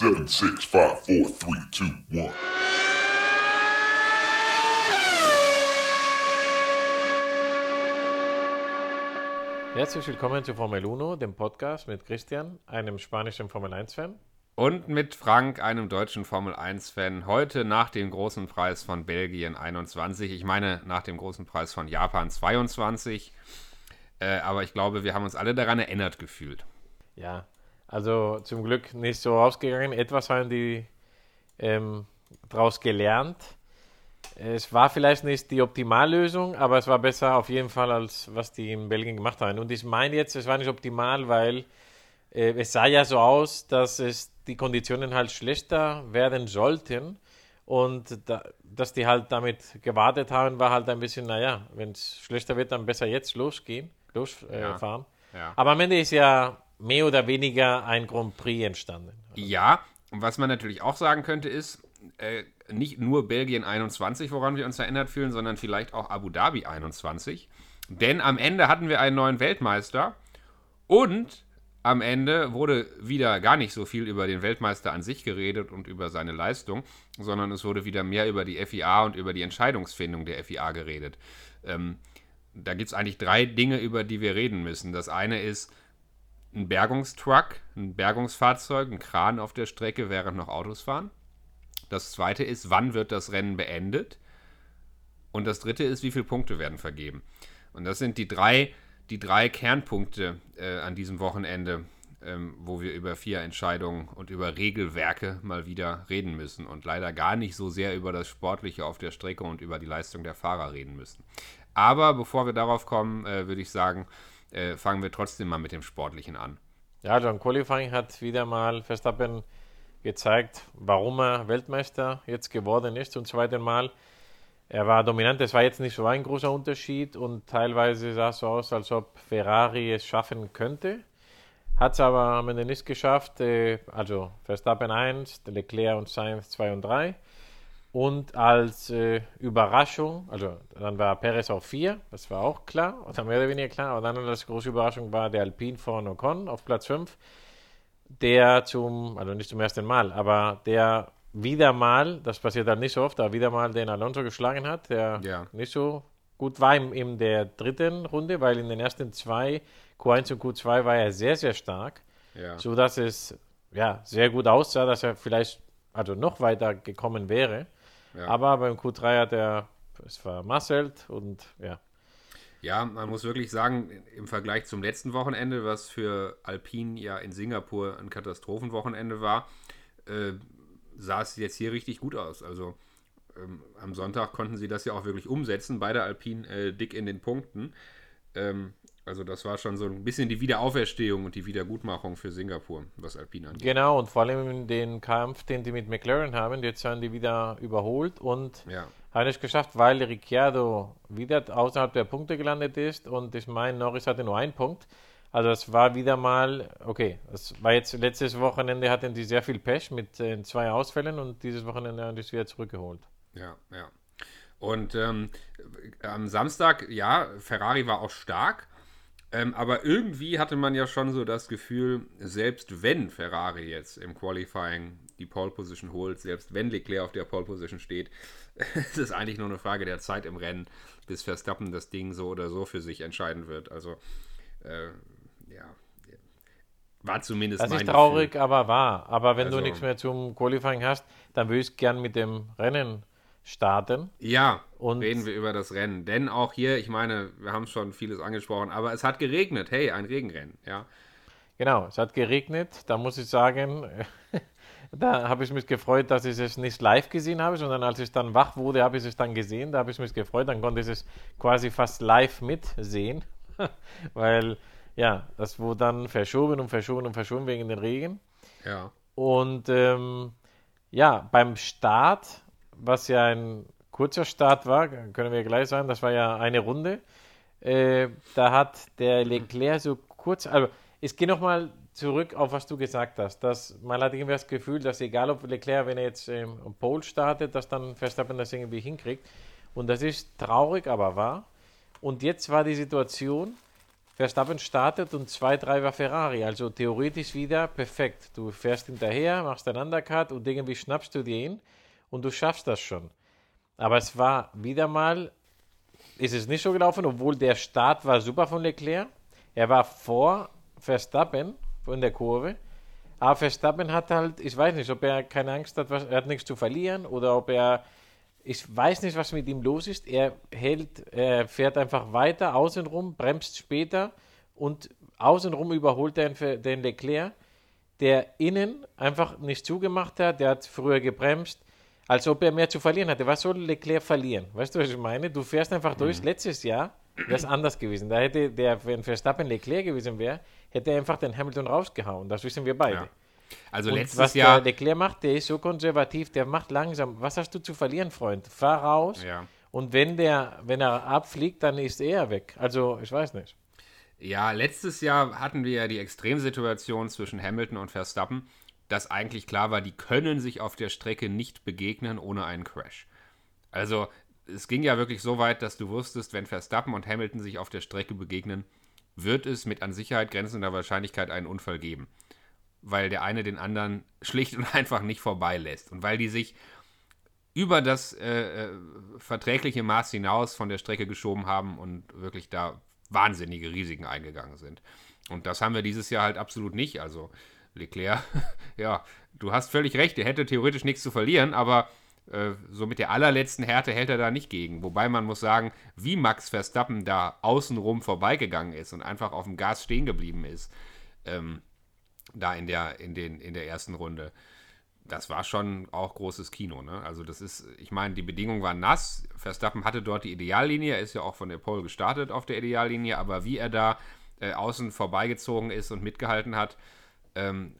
Seven, six, five, four, three, two, one. Herzlich willkommen zu Formel 1, dem Podcast mit Christian, einem spanischen Formel 1-Fan. Und mit Frank, einem deutschen Formel 1-Fan, heute nach dem großen Preis von Belgien 21. Ich meine, nach dem großen Preis von Japan 22. Äh, aber ich glaube, wir haben uns alle daran erinnert gefühlt. Ja, also zum Glück nicht so ausgegangen. Etwas haben die ähm, daraus gelernt. Es war vielleicht nicht die Optimallösung, aber es war besser auf jeden Fall, als was die in Belgien gemacht haben. Und ich meine jetzt, es war nicht optimal, weil äh, es sah ja so aus, dass es die Konditionen halt schlechter werden sollten. Und da, dass die halt damit gewartet haben, war halt ein bisschen, naja, wenn es schlechter wird, dann besser jetzt losgehen, losfahren. Ja, ja. Aber am Ende ist ja mehr oder weniger ein Grand Prix entstanden. Ja, und was man natürlich auch sagen könnte, ist, äh, nicht nur Belgien 21, woran wir uns erinnert fühlen, sondern vielleicht auch Abu Dhabi 21. Denn am Ende hatten wir einen neuen Weltmeister und am Ende wurde wieder gar nicht so viel über den Weltmeister an sich geredet und über seine Leistung, sondern es wurde wieder mehr über die FIA und über die Entscheidungsfindung der FIA geredet. Ähm, da gibt es eigentlich drei Dinge, über die wir reden müssen. Das eine ist ein Bergungstruck, ein Bergungsfahrzeug, ein Kran auf der Strecke, während noch Autos fahren. Das zweite ist, wann wird das Rennen beendet? Und das dritte ist, wie viele Punkte werden vergeben? Und das sind die drei die drei Kernpunkte äh, an diesem Wochenende, ähm, wo wir über vier Entscheidungen und über Regelwerke mal wieder reden müssen und leider gar nicht so sehr über das Sportliche auf der Strecke und über die Leistung der Fahrer reden müssen. Aber bevor wir darauf kommen, äh, würde ich sagen, äh, fangen wir trotzdem mal mit dem Sportlichen an. Ja, John Qualifying hat wieder mal Verstappen gezeigt, warum er Weltmeister jetzt geworden ist zum zweiten Mal. Er war dominant, es war jetzt nicht so ein großer Unterschied und teilweise sah es so aus, als ob Ferrari es schaffen könnte. Hat es aber am Ende nicht geschafft. Äh, also Verstappen 1, Leclerc und Sainz 2 und 3. Und als äh, Überraschung, also dann war Perez auf 4, das war auch klar, oder mehr oder weniger klar. Aber dann als große Überraschung war der Alpine von Ocon auf Platz 5, der zum, also nicht zum ersten Mal, aber der wieder mal, das passiert halt nicht so oft, aber wieder mal den Alonso geschlagen hat, der Ja. nicht so gut war in, in der dritten Runde, weil in den ersten zwei, Q1 und Q2 war er sehr, sehr stark, Ja. so dass es ja, sehr gut aussah, dass er vielleicht also noch weiter gekommen wäre. Ja. Aber beim Q3 hat er es vermasselt und ja. Ja, man muss wirklich sagen, im Vergleich zum letzten Wochenende, was für Alpine ja in Singapur ein Katastrophenwochenende war, äh, sah es jetzt hier richtig gut aus. Also ähm, am Sonntag konnten sie das ja auch wirklich umsetzen, beide Alpine äh, dick in den Punkten. Ähm, also das war schon so ein bisschen die Wiederauferstehung und die Wiedergutmachung für Singapur, was Alpine angeht. Genau, und vor allem den Kampf, den die mit McLaren haben, jetzt haben die wieder überholt und Ja, Hat es geschafft, weil Ricciardo wieder außerhalb der Punkte gelandet ist und ich meine, Norris hatte nur einen Punkt. Also es war wieder mal, okay, es war jetzt letztes Wochenende hatten die sehr viel Pech mit äh, zwei Ausfällen und dieses Wochenende haben die es wieder zurückgeholt. ja, ja. Und ähm, am Samstag, ja, Ferrari war auch stark, ähm, aber irgendwie hatte man ja schon so das Gefühl, selbst wenn Ferrari jetzt im Qualifying die Pole Position holt, selbst wenn Leclerc auf der Pole Position steht, es ist eigentlich nur eine Frage der Zeit im Rennen, bis Verstappen das Ding so oder so für sich entscheiden wird. Also, äh, ja, war zumindest Das ist traurig, aber wahr. Aber wenn Also- du nichts mehr zum Qualifying hast, dann würde ich gern mit dem Rennen starten. Ja, Und- reden wir über das Rennen. Denn auch hier, ich meine, wir haben schon vieles angesprochen, aber es hat geregnet. Hey, ein Regenrennen, ja. Genau, es hat geregnet. Da muss ich sagen, da habe ich mich gefreut, dass ich es nicht live gesehen habe, sondern als ich dann wach wurde, habe ich es dann gesehen. Da habe ich mich gefreut. Dann konnte ich es quasi fast live mitsehen, weil ja, das wurde dann verschoben und verschoben und verschoben wegen den Regen. Ja, Und ähm, ja, beim Start, was ja ein kurzer Start war, können wir gleich sagen, das war ja eine Runde, äh, da hat der Leclerc so kurz, also ich gehe nochmal zurück auf was du gesagt hast, dass man hat irgendwie das Gefühl, dass egal ob Leclerc, wenn er jetzt ähm, Pole startet, dass dann Verstappen das irgendwie hinkriegt. Und das ist traurig, aber wahr. Und jetzt war die Situation, Verstappen startet und zwei, drei war Ferrari. Also theoretisch wieder perfekt. Du fährst hinterher, machst einen Undercut und irgendwie schnappst du ihn und du schaffst das schon. Aber es war wieder mal, ist es nicht so gelaufen, obwohl der Start war super von Leclerc. Er war vor Verstappen in der Kurve. Aber Verstappen hat halt, ich weiß nicht, ob er keine Angst hat, was, er hat nichts zu verlieren oder ob er, ich weiß nicht, was mit ihm los ist. Er hält, er fährt einfach weiter, außenrum, bremst später und außenrum überholt er den, den Leclerc, der innen einfach nicht zugemacht hat. Der hat früher gebremst, als ob er mehr zu verlieren hatte. Was soll Leclerc verlieren? Weißt du, was ich meine? Du fährst einfach durch. Letztes Jahr wäre es anders gewesen. Da hätte der, wenn Verstappen Leclerc gewesen wäre, hätte er einfach den Hamilton rausgehauen. Das wissen wir beide. Ja. Also Und letztes was Jahr. der Leclerc macht, der ist so konservativ, der macht langsam. Was hast du zu verlieren, Freund? Fahr raus. Ja. Und wenn der, wenn er abfliegt, dann ist er weg. Also, ich weiß nicht. Ja, letztes Jahr hatten wir ja die Extremsituation zwischen Hamilton und Verstappen, dass eigentlich klar war, die können sich auf der Strecke nicht begegnen ohne einen Crash. Also es ging ja wirklich so weit, dass du wusstest, wenn Verstappen und Hamilton sich auf der Strecke begegnen, wird es mit an Sicherheit grenzender Wahrscheinlichkeit einen Unfall geben. Weil der eine den anderen schlicht und einfach nicht vorbeilässt. Und weil die sich über das äh, äh, verträgliche Maß hinaus von der Strecke geschoben haben und wirklich da wahnsinnige Risiken eingegangen sind. Und das haben wir dieses Jahr halt absolut nicht. Also Leclerc, ja, du hast völlig recht, er hätte theoretisch nichts zu verlieren, aber äh, so mit der allerletzten Härte hält er da nicht gegen. Wobei man muss sagen, wie Max Verstappen da außenrum vorbeigegangen ist und einfach auf dem Gas stehen geblieben ist, ähm, da in der, in, den, in der ersten Runde das war schon auch großes Kino. Ne? Also das ist, ich meine, die Bedingungen waren nass. Verstappen hatte dort die Ideallinie. Er ist ja auch von der Pole gestartet auf der Ideallinie. Aber wie er da äh, außen vorbeigezogen ist und mitgehalten hat, ähm,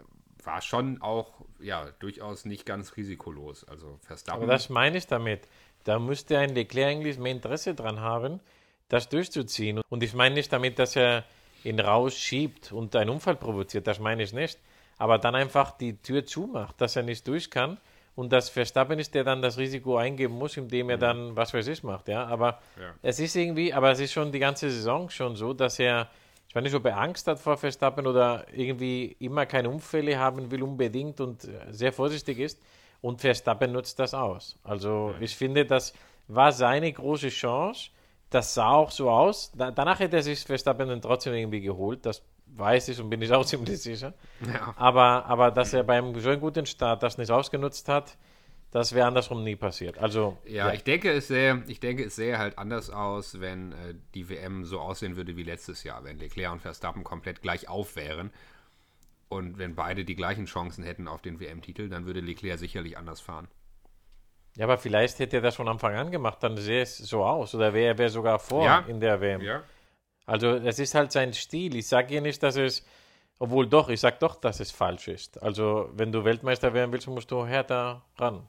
war schon auch ja durchaus nicht ganz risikolos. Also Verstappen. Aber das meine ich damit. Da müsste ein Leclerc eigentlich mehr Interesse dran haben, das durchzuziehen. Und ich meine nicht damit, dass er ihn rausschiebt und einen Unfall provoziert. Das meine ich nicht. Aber dann einfach die Tür zumacht, dass er nicht durch kann. Und dass Verstappen ist, der dann das Risiko eingeben muss, indem er dann was weiß ich macht. Ja, aber Ja. es ist irgendwie, aber es ist schon die ganze Saison schon so, dass er, ich weiß nicht, ob er Angst hat vor Verstappen oder irgendwie immer keine Unfälle haben will unbedingt und äh, sehr vorsichtig ist. Und Verstappen nutzt das aus. Also ich finde, das war seine große Chance. Das sah auch so aus. Da, danach hätte er sich Verstappen dann trotzdem irgendwie geholt. Das weiß ich und bin ich auch ziemlich sicher. Ja. Aber, aber dass er beim so guten Start das nicht ausgenutzt hat, das wäre andersrum nie passiert. Also Ja, ich denke, es sähe, ich denke, es sähe halt anders aus, wenn äh, die WM so aussehen würde wie letztes Jahr, wenn Leclerc und Verstappen komplett gleich auf wären. Und wenn beide die gleichen Chancen hätten auf den WM-Titel, dann würde Leclerc sicherlich anders fahren. Ja, aber vielleicht hätte er das von Anfang an gemacht, dann sähe es so aus. Oder wäre er wär sogar vor Ja. in der WM. Ja. Also es ist halt sein Stil. Ich sage hier nicht, dass es, obwohl doch, ich sage doch, dass es falsch ist. Also wenn du Weltmeister werden willst, musst du härter ran.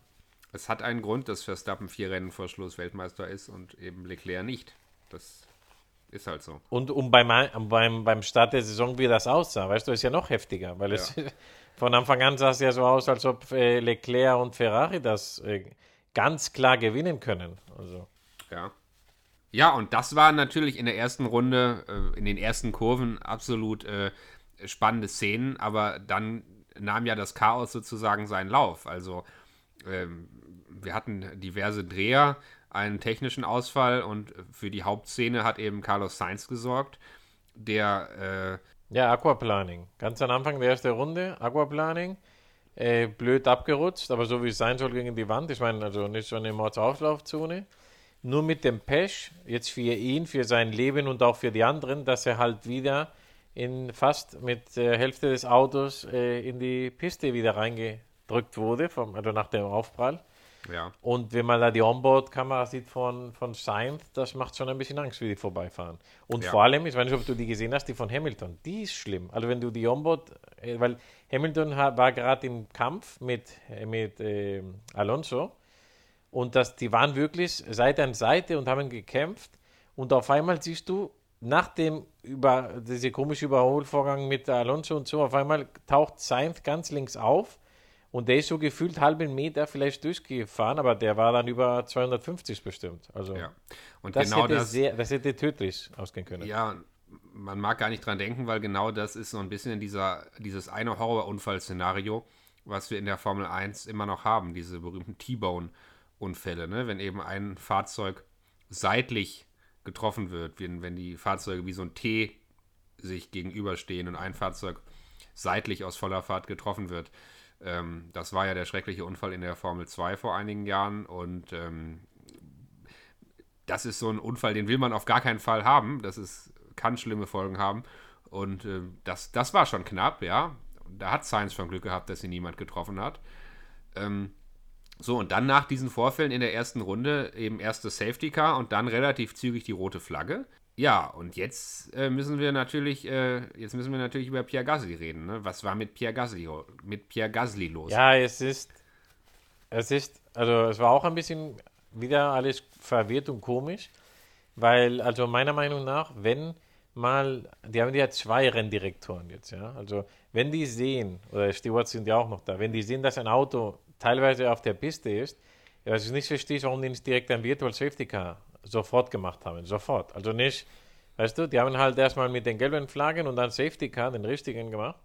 Es hat einen Grund, dass Verstappen vier Rennen vor Schluss Weltmeister ist und eben Leclerc nicht. Das ist halt so. Und um beim, beim, beim Start der Saison, wie das aussah, weißt du, ist ja noch heftiger, weil es von Anfang an sah es ja so aus, als ob äh, Leclerc und Ferrari das äh, ganz klar gewinnen können. Also. Ja. Ja, und das war natürlich in der ersten Runde, äh, in den ersten Kurven absolut spannende Szenen, aber dann nahm ja das Chaos sozusagen seinen Lauf. Also ähm, wir hatten diverse Dreher, einen technischen Ausfall und für die Hauptszene hat eben Carlos Sainz gesorgt, der äh, Ja, Aquaplaning. Ganz am Anfang der ersten Runde, Aquaplaning. Äh, blöd abgerutscht, aber so wie es sein soll gegen die Wand. Ich meine, also nicht so eine Mordsauflaufzone. Nur mit dem Pech, jetzt für ihn, für sein Leben und auch für die anderen, dass er halt wieder in fast mit der Hälfte des Autos äh, in die Piste wieder reingedrückt wurde, vom, also nach dem Aufprall. Ja, Und wenn man da die Onboard-Kamera sieht von, von Sainz, das macht schon ein bisschen Angst, wie die vorbeifahren. Und Ja. vor allem, ich weiß nicht, ob du die gesehen hast, die von Hamilton, die ist schlimm. Also wenn du die Onboard, äh, weil Hamilton ha- war gerade im Kampf mit, äh, mit äh, Alonso und das, die waren wirklich Seite an Seite und haben gekämpft und auf einmal siehst du, nach dem über diese komische Überholvorgang mit Alonso und so, auf einmal taucht Sainz ganz links auf und der ist so gefühlt halben Meter vielleicht durchgefahren, aber der war dann über 250 bestimmt. Also ja. Und das, genau hätte das, Sehr, das hätte tödlich ausgehen können. Ja, man mag gar nicht dran denken, weil genau das ist so ein bisschen dieser, dieses eine Horrorunfall-Szenario, was wir in der Formel 1 immer noch haben, diese berühmten T-Bone-Unfälle, ne? wenn eben ein Fahrzeug seitlich getroffen wird, wenn, wenn die Fahrzeuge wie so ein T sich gegenüberstehen und ein Fahrzeug seitlich aus voller Fahrt getroffen wird. Ähm, das war ja der schreckliche Unfall in der Formel 2 vor einigen Jahren und ähm, das ist so ein Unfall, den will man auf gar keinen Fall haben. Das ist, kann schlimme Folgen haben. Und äh, das, das war schon knapp, ja. Da hat Science schon Glück gehabt, dass sie niemand getroffen hat. Ähm, so, und dann nach diesen Vorfällen in der ersten Runde eben erst das Safety Car und dann relativ zügig die rote Flagge. Ja, und jetzt äh, müssen wir natürlich, äh, jetzt müssen wir natürlich über Pierre Gasly reden. Ne? Was war mit Pierre Gasly, mit Pierre Gasly los? Ja, es ist, es ist, also es war auch ein bisschen wieder alles verwirrt und komisch, weil, also meiner Meinung nach, wenn mal, die haben ja zwei Renndirektoren jetzt, ja, also wenn die sehen, oder Stewards sind ja auch noch da, wenn die sehen, dass ein Auto teilweise auf der Piste ist, ja, was ich nicht verstehe, warum die nicht direkt ein Virtual Safety Car sofort gemacht haben, sofort, also nicht, weißt du, die haben halt erstmal mit den gelben Flaggen und dann Safety Car, den richtigen gemacht,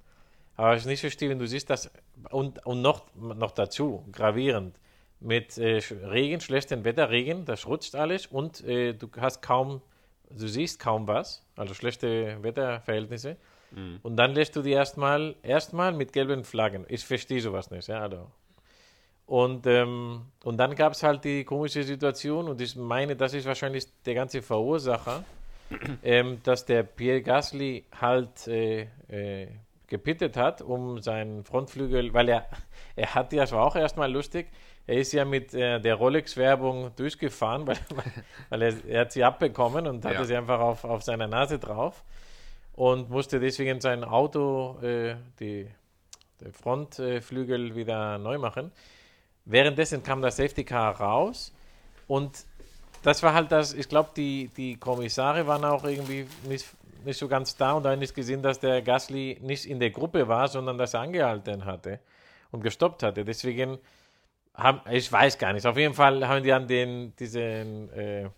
aber ich nicht verstehe, wenn du siehst, dass, und, und noch, noch dazu, gravierend, mit äh, Regen, schlechtem Wetter, Regen, das rutscht alles und äh, du hast kaum, du siehst kaum was, also schlechte Wetterverhältnisse. Mhm. Und dann lässt du die erstmal erstmal mit gelben Flaggen. Ich verstehe sowas nicht, ja. Also. Und, ähm, und dann gab es halt die komische Situation, und ich meine, das ist wahrscheinlich der ganze Verursacher, ähm, dass der Pierre Gasly halt äh, äh, gepittet hat, um seinen Frontflügel, weil er, er hat ja, das war auch erstmal lustig, er ist ja mit äh, der Rolex-Werbung durchgefahren, weil, weil er, er, hat sie abbekommen und hatte ja. sie einfach auf, auf seiner Nase drauf und musste deswegen sein Auto, äh, die, der Frontflügel wieder neu machen. Währenddessen kam das Safety Car raus und das war halt das, ich glaube, die, die Kommissare waren auch irgendwie nicht, nicht so ganz da und dann ist gesehen, dass der Gasly nicht in der Gruppe war, sondern dass er angehalten hatte und gestoppt hatte. Deswegen haben, ich weiß gar nicht. Auf jeden Fall haben die dann den, diesen äh,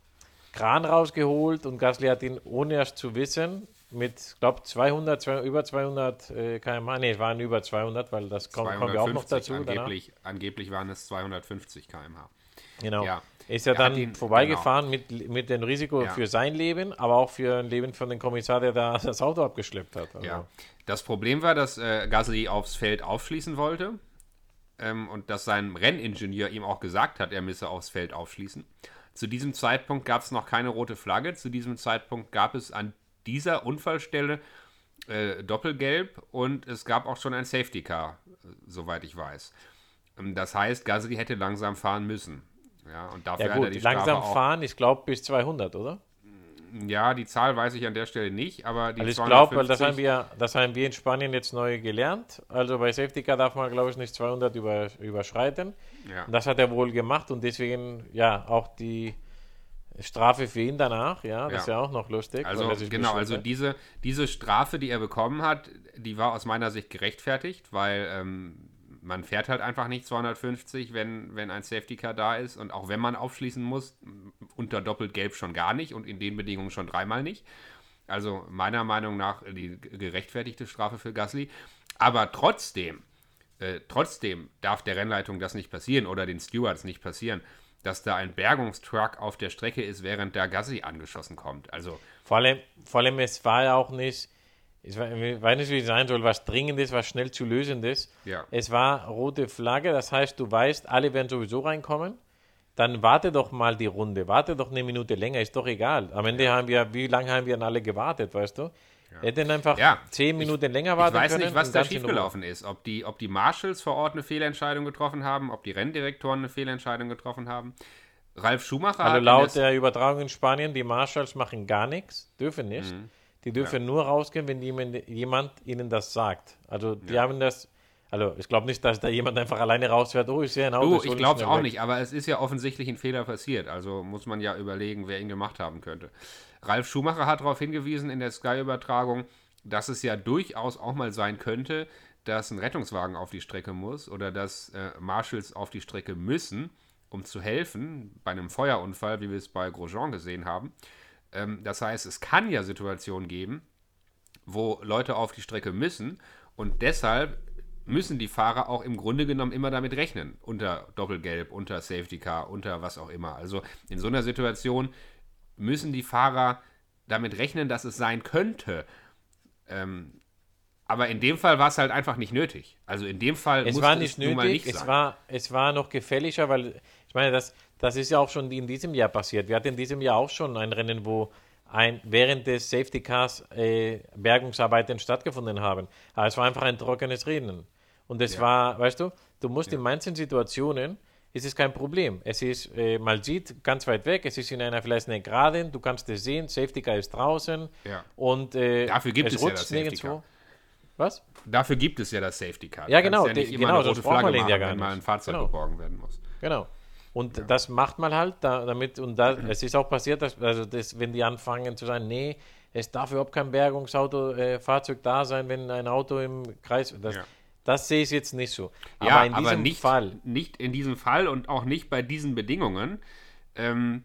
Kran rausgeholt und Gasly hat ihn, ohne es zu wissen, mit, glaube 200, 200, über 200 äh, km/h, nee, es waren über 200, weil das kommt, kommen wir auch noch dazu. Angeblich, angeblich waren es 250 km/h. Genau. Ja. Ist ja dann ihn, vorbeigefahren genau. mit, mit dem Risiko ja. für sein Leben, aber auch für ein Leben von dem Kommissar, der da das Auto abgeschleppt hat. Also. Ja. Das Problem war, dass äh, Gasly aufs Feld aufschließen wollte ähm, und dass sein Renningenieur ihm auch gesagt hat, er müsse aufs Feld aufschließen. Zu diesem Zeitpunkt gab es noch keine rote Flagge. Zu diesem Zeitpunkt gab es an dieser Unfallstelle äh, Doppelgelb und es gab auch schon ein Safety Car, äh, soweit ich weiß. Ähm, das heißt, Gasly hätte langsam fahren müssen. Ja, und dafür ja gut, hat er die langsam fahren, ich glaube bis 200, oder? Ja, die Zahl weiß ich an der Stelle nicht, aber die also ich glaube, weil das haben, wir, das haben wir in Spanien jetzt neu gelernt. Also bei Safety Car darf man, glaube ich, nicht 200 über, überschreiten. Ja. das hat er wohl gemacht und deswegen, ja, auch die Strafe für ihn danach, ja, das ja. ist ja auch noch lustig. Also genau, also diese, diese Strafe, die er bekommen hat, die war aus meiner Sicht gerechtfertigt, weil ähm, man fährt halt einfach nicht 250, wenn, wenn ein Safety Car da ist. Und auch wenn man aufschließen muss, unter doppelt gelb schon gar nicht und in den Bedingungen schon dreimal nicht. Also meiner Meinung nach die gerechtfertigte Strafe für Gasly. Aber trotzdem, äh, trotzdem darf der Rennleitung das nicht passieren oder den Stewards nicht passieren, dass da ein Bergungstruck auf der Strecke ist, während da Gasly angeschossen kommt. Also vor allem, vor allem es war ja auch nicht ich weiß nicht, wie es sein soll, was Dringendes, was schnell zu Lösendes. Ja. Es war rote Flagge, das heißt, du weißt, alle werden sowieso reinkommen. Dann warte doch mal die Runde, warte doch eine Minute länger, ist doch egal. Am Ende ja. haben wir, wie lange haben wir an alle gewartet, weißt du? Ja. Hätten einfach ja. zehn Minuten ich, länger warten können. Ich weiß nicht, was da schiefgelaufen ist. Ob die, ob die Marshals vor Ort eine Fehlentscheidung getroffen haben, ob die Renndirektoren eine Fehlentscheidung getroffen haben. Ralf Schumacher also laut der Übertragung in Spanien, die Marshals machen gar nichts, dürfen nicht. Mhm. Die dürfen ja. nur rausgehen, wenn jemand, jemand ihnen das sagt. Also die haben das. Also ich glaube nicht, dass da jemand einfach alleine rausfährt, oh, ich sehe ein Auto. Du, ich glaube es auch weg. nicht, aber es ist ja offensichtlich ein Fehler passiert. Also muss man ja überlegen, wer ihn gemacht haben könnte. Ralf Schumacher hat darauf hingewiesen in der Sky-Übertragung, dass es ja durchaus auch mal sein könnte, dass ein Rettungswagen auf die Strecke muss oder dass äh, Marshals auf die Strecke müssen, um zu helfen bei einem Feuerunfall, wie wir es bei Grosjean gesehen haben. Ähm, das heißt, es kann ja Situationen geben, wo Leute auf die Strecke müssen. Und deshalb müssen die Fahrer auch im Grunde genommen immer damit rechnen. Unter Doppelgelb, unter Safety Car, unter was auch immer. Also in so einer Situation müssen die Fahrer damit rechnen, dass es sein könnte. Ähm, aber in dem Fall war es halt einfach nicht nötig. Also in dem Fall es war nicht es nun mal nötig, nicht es sein. war, es war noch gefährlicher, weil ich meine, das, das ist ja auch schon in diesem Jahr passiert. Wir hatten in diesem Jahr auch schon ein Rennen, wo ein, während des Safety Cars äh, Bergungsarbeiten stattgefunden haben. Aber es war einfach ein trockenes Rennen. Und es Ja. war, weißt du, du musst in manchen Situationen, ist es kein Problem. Es ist, äh, man sieht ganz weit weg, es ist in einer vielleicht eine Geraden, du kannst es sehen, Safety Car ist draußen Ja. und äh, Dafür gibt es ja rutscht das Safety nirgendwo. Car. Was? Dafür gibt es ja das Safety Car. Ja, genau, Ja nicht immer genau, eine rote Flagge den ja machen, gar wenn mal nicht. ein Fahrzeug Genau. geborgen werden muss. Genau. Und das macht man halt da, damit, und da, es ist auch passiert, dass, also das, wenn die anfangen zu sagen, nee, es darf überhaupt kein Bergungsauto, äh, Fahrzeug da sein, wenn ein Auto im Kreis, das, Ja. Das sehe ich jetzt nicht so. ja, aber in diesem nicht, Fall, nicht in diesem Fall und auch nicht bei diesen Bedingungen. Ähm,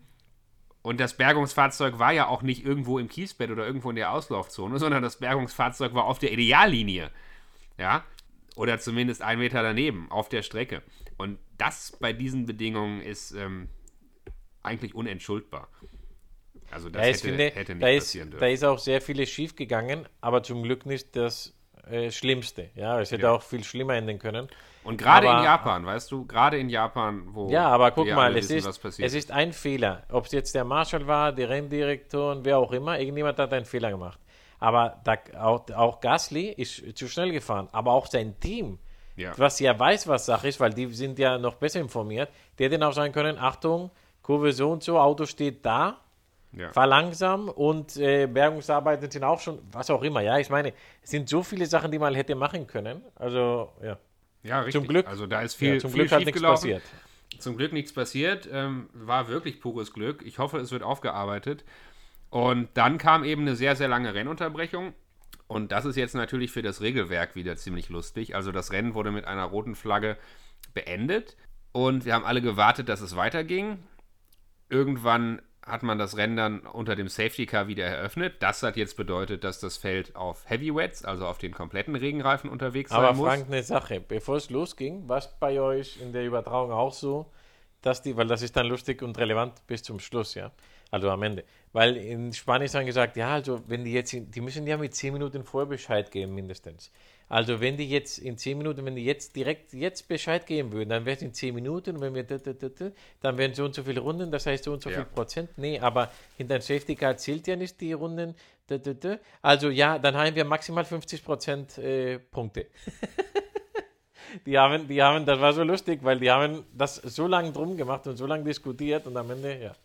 und das Bergungsfahrzeug war ja auch nicht irgendwo im Kiesbett oder irgendwo in der Auslaufzone, sondern das Bergungsfahrzeug war auf der Ideallinie. Ja, oder zumindest einen Meter daneben auf der Strecke. Und das bei diesen Bedingungen ist ähm, eigentlich unentschuldbar. Also das ja, ich hätte, finde, hätte nicht da, ist, passieren da dürfen. ist auch sehr vieles schief gegangen, aber zum Glück nicht das äh, Schlimmste. Ja, es hätte Ja. auch viel schlimmer enden können. Und gerade in Japan, weißt du, gerade in Japan, wo Ja, aber guck mal, alle es wissen, ist, es ist ein Fehler. Ob es jetzt der Marshall war, der Renndirektor, wer auch immer, irgendjemand hat einen Fehler gemacht. Aber da, auch, auch Gasly ist zu schnell gefahren, aber auch sein Team, Ja. was ja weiß, was Sache ist, weil die sind ja noch besser informiert, der hätte auch sagen können, Achtung, Kurve so und so, Auto steht da, Ja. fahr langsam und äh, Bergungsarbeiten sind auch schon, was auch immer. Ja, ich meine, es sind so viele Sachen, die man hätte machen können. Also, ja. Ja, richtig. Zum Glück- Also da ist viel, ja zum viel Glück hat nichts passiert. Zum Glück nichts passiert. Ähm, war wirklich pures Glück. Ich hoffe, es wird aufgearbeitet. Und dann kam eben eine sehr, sehr lange Rennunterbrechung. Und das ist jetzt natürlich für das Regelwerk wieder ziemlich lustig. Also das Rennen wurde mit einer roten Flagge beendet. Und wir haben alle gewartet, dass es weiterging. Irgendwann hat man das Rennen dann unter dem Safety Car wieder eröffnet. Das hat jetzt bedeutet, dass das Feld auf Heavyweights, also auf den kompletten Regenreifen unterwegs Aber sein muss. Frank, eine Sache, bevor es losging, war es bei euch in der Übertragung auch so, dass die, weil das ist dann lustig und relevant bis zum Schluss, ja, also am Ende. Weil in Spanien haben gesagt, ja, also wenn die jetzt, die müssen ja mit 10 Minuten vorher Bescheid geben mindestens. Also wenn die jetzt in 10 Minuten, wenn die jetzt direkt jetzt Bescheid geben würden, dann wäre es in 10 Minuten, wenn wir, da, da, da, da, dann wären so und so viele Runden, das heißt so und so Ja. viel Prozent. Nee, aber in dein Safety Car zählt ja nicht die Runden. Also ja, dann haben wir maximal 50 Prozent äh, Punkte. Die haben, die haben, das war so lustig, weil die haben das so lange drum gemacht und so lange diskutiert und am Ende, ja.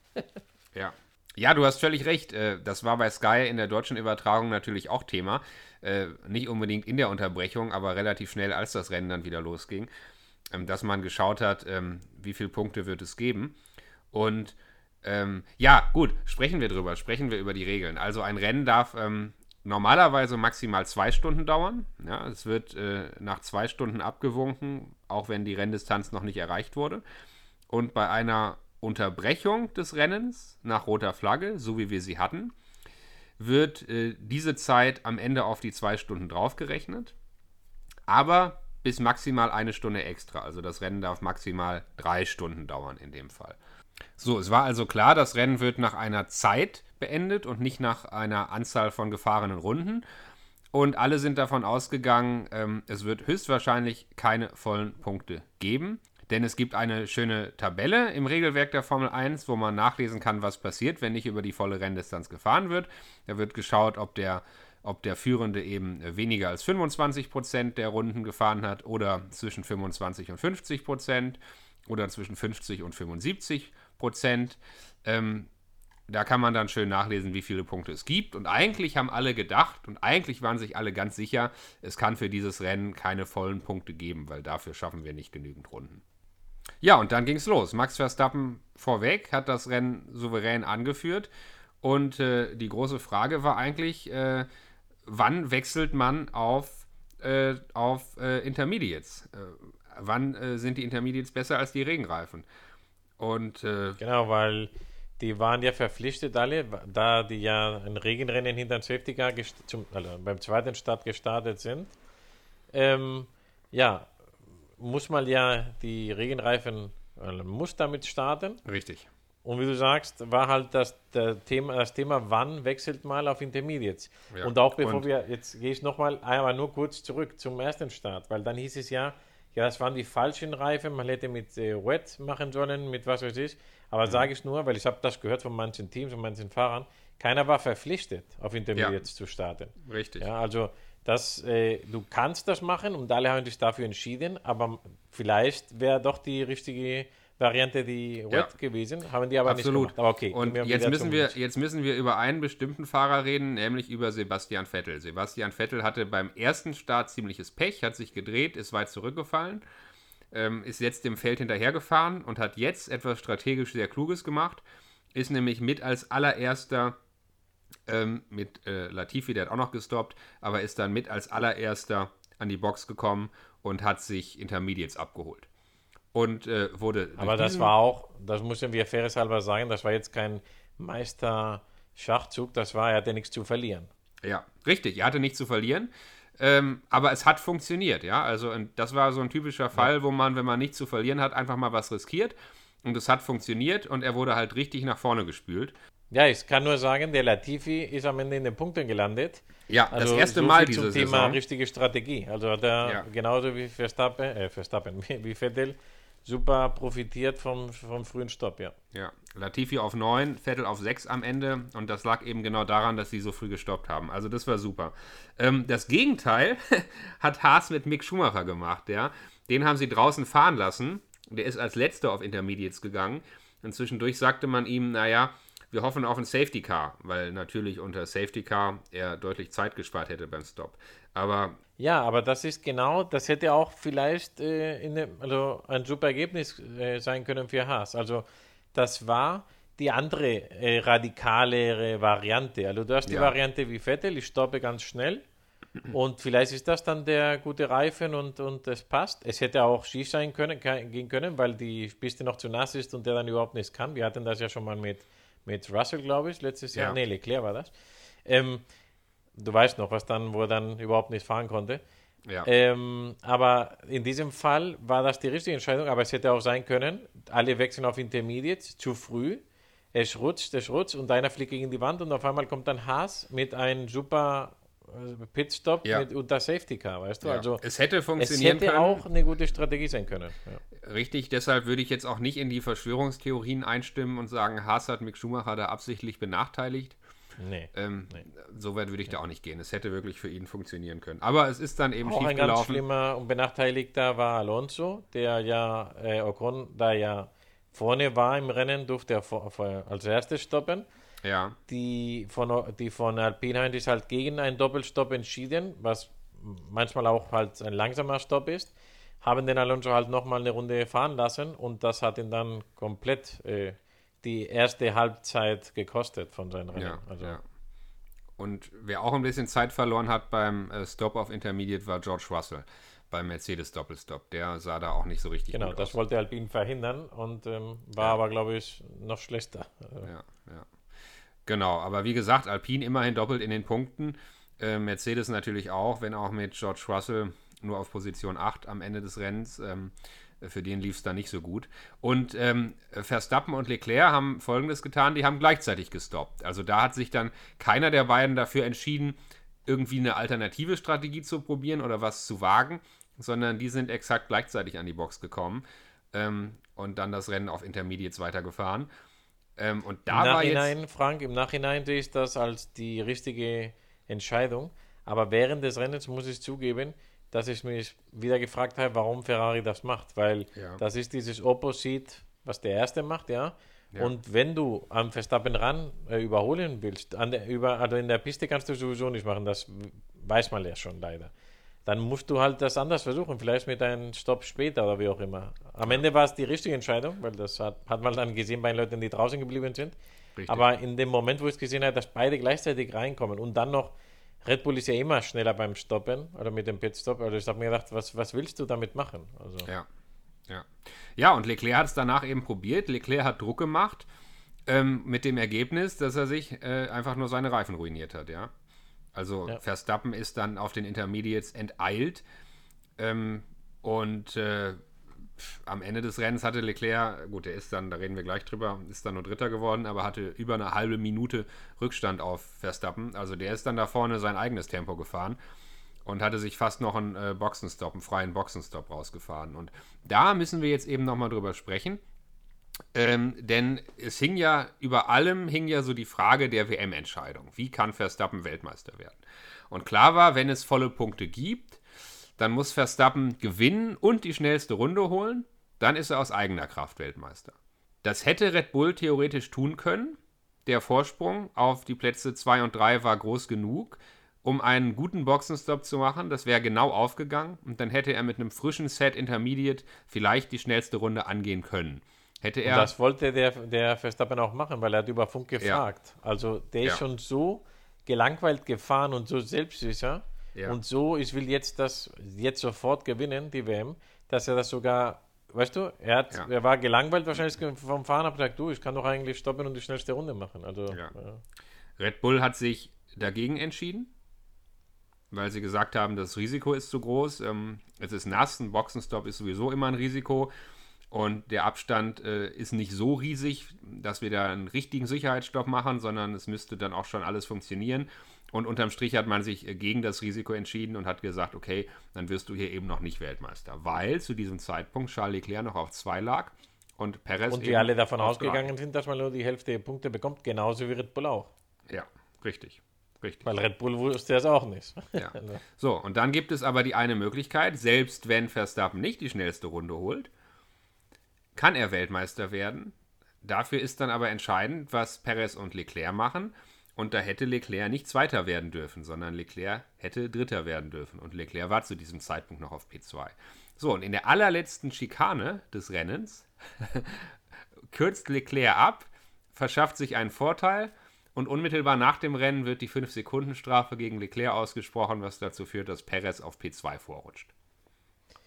Ja. Ja, du hast völlig recht. Äh, Das war bei Sky in der deutschen Übertragung natürlich auch Thema. Äh, Nicht unbedingt in der Unterbrechung, aber relativ schnell, als das Rennen dann wieder losging, ähm, dass man geschaut hat, ähm, wie viele Punkte wird es geben. Und ähm, ja, gut, sprechen wir drüber, sprechen wir über die Regeln. Also ein Rennen darf ähm, normalerweise maximal zwei Stunden dauern. Ja, es wird äh, nach zwei Stunden abgewunken, auch wenn die Renndistanz noch nicht erreicht wurde. Und bei einer Unterbrechung des Rennens nach roter Flagge, so wie wir sie hatten, wird äh, diese Zeit am Ende auf die zwei Stunden draufgerechnet. Aber bis maximal eine Stunde extra. Also das Rennen darf maximal drei Stunden dauern in dem Fall. So, es war also klar, das Rennen wird nach einer Zeit beendet und nicht nach einer Anzahl von gefahrenen Runden. Und alle sind davon ausgegangen, ähm, es wird höchstwahrscheinlich keine vollen Punkte geben. Denn es gibt eine schöne Tabelle im Regelwerk der Formel 1, wo man nachlesen kann, was passiert, wenn nicht über die volle Renndistanz gefahren wird. Da wird geschaut, ob der, ob der Führende eben weniger als 25% der Runden gefahren hat oder zwischen 25 und 50% oder zwischen 50 und 75 Prozent. Ähm, da kann man dann schön nachlesen, wie viele Punkte es gibt. Und eigentlich haben alle gedacht und eigentlich waren sich alle ganz sicher, es kann für dieses Rennen keine vollen Punkte geben, weil dafür schaffen wir nicht genügend Runden. Ja, und dann ging es los. Max Verstappen vorweg hat das Rennen souverän angeführt. Und äh, die große Frage war eigentlich, äh, wann wechselt man auf, äh, auf äh, Intermediates? Äh, wann äh, sind die Intermediates besser als die Regenreifen? Und Genau, weil die waren ja verpflichtet alle, da die ja ein Regenrennen hinter dem Safety Car zum, also beim zweiten Start gestartet sind. Ähm, ja, muss man ja die Regenreifen, also muss damit starten. Richtig. Und wie du sagst, war halt das, Thema, das Thema, wann wechselt mal auf Intermediates. Ja. Und auch bevor Und- wir, jetzt gehe ich nochmal einmal nur kurz zurück zum ersten Start, weil dann hieß es ja, ja, das waren die falschen Reifen, man hätte mit äh, Wet machen sollen, mit was weiß ich. Aber Mhm. sage ich nur, weil ich habe das gehört von manchen Teams und manchen Fahrern, keiner war verpflichtet, auf Intermediates zu starten. Richtig. Ja, also das, äh, du kannst das machen und alle haben sich dafür entschieden, aber vielleicht wäre doch die richtige Variante die Wet Ja. gewesen, haben die aber Absolut. nicht gemacht. Aber okay, Und jetzt müssen, wir, jetzt müssen wir über einen bestimmten Fahrer reden, nämlich über Sebastian Vettel. Sebastian Vettel hatte beim ersten Start ziemliches Pech, hat sich gedreht, ist weit zurückgefallen, ähm, ist jetzt dem Feld hinterhergefahren und hat jetzt etwas strategisch sehr Kluges gemacht, ist nämlich mit als allererster ähm, mit äh, Latifi, der hat auch noch gestoppt, aber ist dann mit als allererster an die Box gekommen und hat sich Intermediates abgeholt. Und äh, wurde. Aber das war auch, das müssen wir fairerhalber sagen, das war jetzt kein Meister-Schachzug, das war, er hatte nichts zu verlieren. Ja, richtig. Er hatte nichts zu verlieren. Ähm, aber es hat funktioniert, ja. Also und das war so ein typischer Fall, wo man, wenn man nichts zu verlieren hat, einfach mal was riskiert. Und es hat funktioniert und er wurde halt richtig nach vorne gespült. Ja, ich kann nur sagen, der Latifi ist am Ende in den Punkten gelandet. Ja, Also das erste so Mal viel diese zum Thema Saison. richtige Strategie. Also hat er Ja. genauso wie Verstappen, äh, Verstappen, wie wie Vettel, super profitiert vom, vom frühen Stopp, ja. Ja, Latifi auf 9, Vettel auf 6 am Ende und das lag eben genau daran, dass sie so früh gestoppt haben. Also das war super. Ähm, das Gegenteil hat Haas mit Mick Schumacher gemacht, ja. Den haben sie draußen fahren lassen. Der ist als letzter auf Intermediates gegangen. Und zwischendurch sagte man ihm, naja, wir hoffen auf ein Safety Car, weil natürlich unter Safety Car er deutlich Zeit gespart hätte beim Stop. Aber Ja, aber das ist genau, das hätte auch vielleicht äh, dem, also ein super Ergebnis äh, sein können für Haas. Also das war die andere äh, radikalere Variante. Also du hast die Ja. Variante wie Vettel, ich stoppe ganz schnell und vielleicht ist das dann der gute Reifen und, und es passt. Es hätte auch schief sein können, gehen können, weil die Piste noch zu nass ist und der dann überhaupt nichts kann. Wir hatten das ja schon mal mit, mit Russell, glaube ich, letztes Jahr. Ja. Nee, Leclerc war das. Ähm, du weißt noch, was dann, wo er dann überhaupt nicht fahren konnte. ja. Ähm, aber in diesem Fall war das die richtige Entscheidung, aber es hätte auch sein können, alle wechseln auf Intermediate zu früh, es rutscht, es rutscht und einer fliegt gegen die Wand und auf einmal kommt dann Haas mit einem super äh, Pitstop Ja. mit unter Safety Car, weißt du? ja. Also es hätte es funktionieren hätte können. auch eine gute Strategie sein können. Ja. Richtig, deshalb würde ich jetzt auch nicht in die Verschwörungstheorien einstimmen und sagen, Haas hat Mick Schumacher da absichtlich benachteiligt. Nee. Ähm, So weit würde ich da auch nicht gehen. Es hätte wirklich für ihn funktionieren können. Aber es ist dann eben Auch schief ein ganz schlimmer und benachteiligter war Alonso, der ja, äh, Ocon, da ja vorne war im Rennen, durfte er vor, vor, als erstes stoppen. Ja, die von, die von Alpine haben sich halt gegen einen Doppelstopp entschieden, was manchmal auch halt ein langsamer Stopp ist, haben den Alonso halt nochmal eine Runde fahren lassen und das hat ihn dann komplett äh, die erste Halbzeit gekostet von seinem Rennen. ja, also, ja. Und wer auch ein bisschen Zeit verloren hat beim äh, Stop auf Intermediate war George Russell beim Mercedes Doppelstop. Der sah da auch nicht so richtig Genau, gut das aus. wollte Alpine verhindern und ähm, war aber, glaube ich, noch schlechter. Ja, ja. Genau, aber wie gesagt, Alpine immerhin doppelt in den Punkten. Äh, Mercedes natürlich auch, wenn auch mit George Russell nur auf Position 8 am Ende des Rennens. Ähm, für den lief es da nicht so gut. Und ähm, Verstappen und Leclerc haben Folgendes getan, die haben gleichzeitig gestoppt. Also da hat sich dann keiner der beiden dafür entschieden, irgendwie eine alternative Strategie zu probieren oder was zu wagen, sondern die sind exakt gleichzeitig an die Box gekommen ähm, und dann das Rennen auf Intermediates weitergefahren. Ähm, und da Im war jetzt Nachhinein, Frank, im Nachhinein sehe ich das als die richtige Entscheidung. Aber während des Rennens muss ich zugeben, dass ich mich wieder gefragt habe, warum Ferrari das macht. Weil Ja. das ist dieses Opposite, was der Erste macht, ja. Ja. Und wenn du am Verstappen ran äh, überholen willst, der, über, also in der Piste kannst du sowieso nicht machen, das weiß man ja schon leider. Dann musst du halt das anders versuchen, vielleicht mit einem Stopp später oder wie auch immer. Am Ende war es die richtige Entscheidung, weil das hat, hat man dann gesehen bei den Leuten, die draußen geblieben sind. Richtig. Aber in dem Moment, wo ich es gesehen habe, dass beide gleichzeitig reinkommen und dann noch, Red Bull ist ja immer schneller beim Stoppen oder mit dem Pitstop. Also ich habe mir gedacht, was, was willst du damit machen? Also, Ja, ja. Ja, und Leclerc hat es danach eben probiert. Leclerc hat Druck gemacht. ähm, mit dem Ergebnis, dass er sich äh, einfach nur seine Reifen ruiniert hat, ja. Also Ja. Verstappen ist dann auf den Intermediates enteilt ähm, und äh, am Ende des Rennens hatte Leclerc, gut, der ist dann, da reden wir gleich drüber, ist dann nur Dritter geworden, aber hatte über eine halbe Minute Rückstand auf Verstappen. Also der ist dann da vorne sein eigenes Tempo gefahren und hatte sich fast noch einen äh, Boxenstopp, einen freien Boxenstopp rausgefahren. Und da müssen wir jetzt eben nochmal drüber sprechen. Ähm, denn es hing ja, über allem hing ja so die Frage der WM-Entscheidung. Wie kann Verstappen Weltmeister werden? Und klar war, wenn es volle Punkte gibt, dann muss Verstappen gewinnen und die schnellste Runde holen. Dann ist er aus eigener Kraft Weltmeister. Das hätte Red Bull theoretisch tun können. Der Vorsprung auf die Plätze 2 und 3 war groß genug, um einen guten Boxenstopp zu machen. Das wäre genau aufgegangen. Und dann hätte er mit einem frischen Set Intermediate vielleicht die schnellste Runde angehen können. Hätte Und er. das wollte der, der Verstappen auch machen, weil er hat über Funk gefragt. Also der ist Ja. schon so gelangweilt gefahren und so selbstsicher Ja. und so, ich will jetzt das jetzt sofort gewinnen, die WM, dass er das sogar, weißt du, er, hat, Ja. er war gelangweilt wahrscheinlich vom Fahren, aber gesagt, du, ich kann doch eigentlich stoppen und die schnellste Runde machen. Also Ja. Red Bull hat sich dagegen entschieden, weil sie gesagt haben, das Risiko ist zu groß. Ähm, es ist nass, ein Boxenstopp ist sowieso immer ein Risiko. Und der Abstand äh, ist nicht so riesig, dass wir da einen richtigen Sicherheitsstopp machen, sondern es müsste dann auch schon alles funktionieren. Und unterm Strich hat man sich äh, gegen das Risiko entschieden und hat gesagt, okay, dann wirst du hier eben noch nicht Weltmeister. Weil zu diesem Zeitpunkt Charles Leclerc noch auf zwei lag und Perez und wir alle davon ausgegangen sind, dass man nur die Hälfte der Punkte bekommt, genauso wie Red Bull auch. Ja, richtig. Richtig. Weil Red Bull wusste das auch nicht. Ja. So, und dann gibt es aber die eine Möglichkeit, selbst wenn Verstappen nicht die schnellste Runde holt, kann er Weltmeister werden. Dafür ist dann aber entscheidend, was Perez und Leclerc machen. Und da hätte Leclerc nicht Zweiter werden dürfen, sondern Leclerc hätte Dritter werden dürfen. Und Leclerc war zu diesem Zeitpunkt noch auf P2. So, und in der allerletzten Schikane des Rennens kürzt Leclerc ab, verschafft sich einen Vorteil und unmittelbar nach dem Rennen wird die 5-Sekunden-Strafe gegen Leclerc ausgesprochen, was dazu führt, dass Perez auf P2 vorrutscht.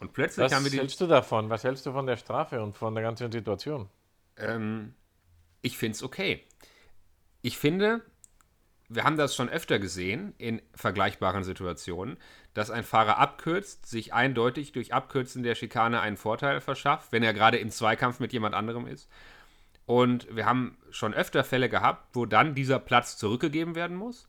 Und plötzlich Was haben wir die. hältst du davon? Was hältst du von der Strafe und von der ganzen Situation? Ähm, ich finde es okay. Ich finde, wir haben das schon öfter gesehen in vergleichbaren Situationen, dass ein Fahrer abkürzt, sich eindeutig durch Abkürzen der Schikane einen Vorteil verschafft, wenn er gerade im Zweikampf mit jemand anderem ist. Und wir haben schon öfter Fälle gehabt, wo dann dieser Platz zurückgegeben werden muss.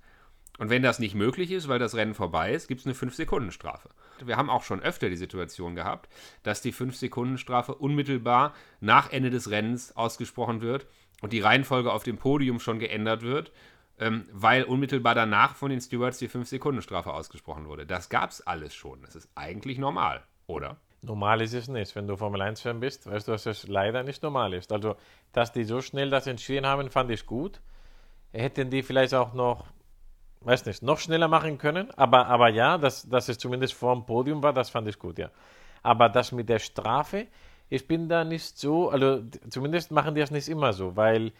Und wenn das nicht möglich ist, weil das Rennen vorbei ist, gibt es eine 5-Sekunden-Strafe. Wir haben auch schon öfter die Situation gehabt, dass die 5-Sekunden-Strafe unmittelbar nach Ende des Rennens ausgesprochen wird und die Reihenfolge auf dem Podium schon geändert wird, ähm, weil unmittelbar danach von den Stewards die 5-Sekunden-Strafe ausgesprochen wurde. Das gab es alles schon. Das ist eigentlich normal, oder? Normal ist es nicht. Wenn du Formel 1-Fan bist, weißt du, dass es leider nicht normal ist. Also, dass die so schnell das entschieden haben, fand ich gut. Hätten die vielleicht auch noch, weiß nicht, noch schneller machen können. Aber, aber ja, dass, dass es zumindest vor dem Podium war, das fand ich gut, ja. Aber das mit der Strafe, ich bin da nicht so, also zumindest machen die das nicht immer so, weil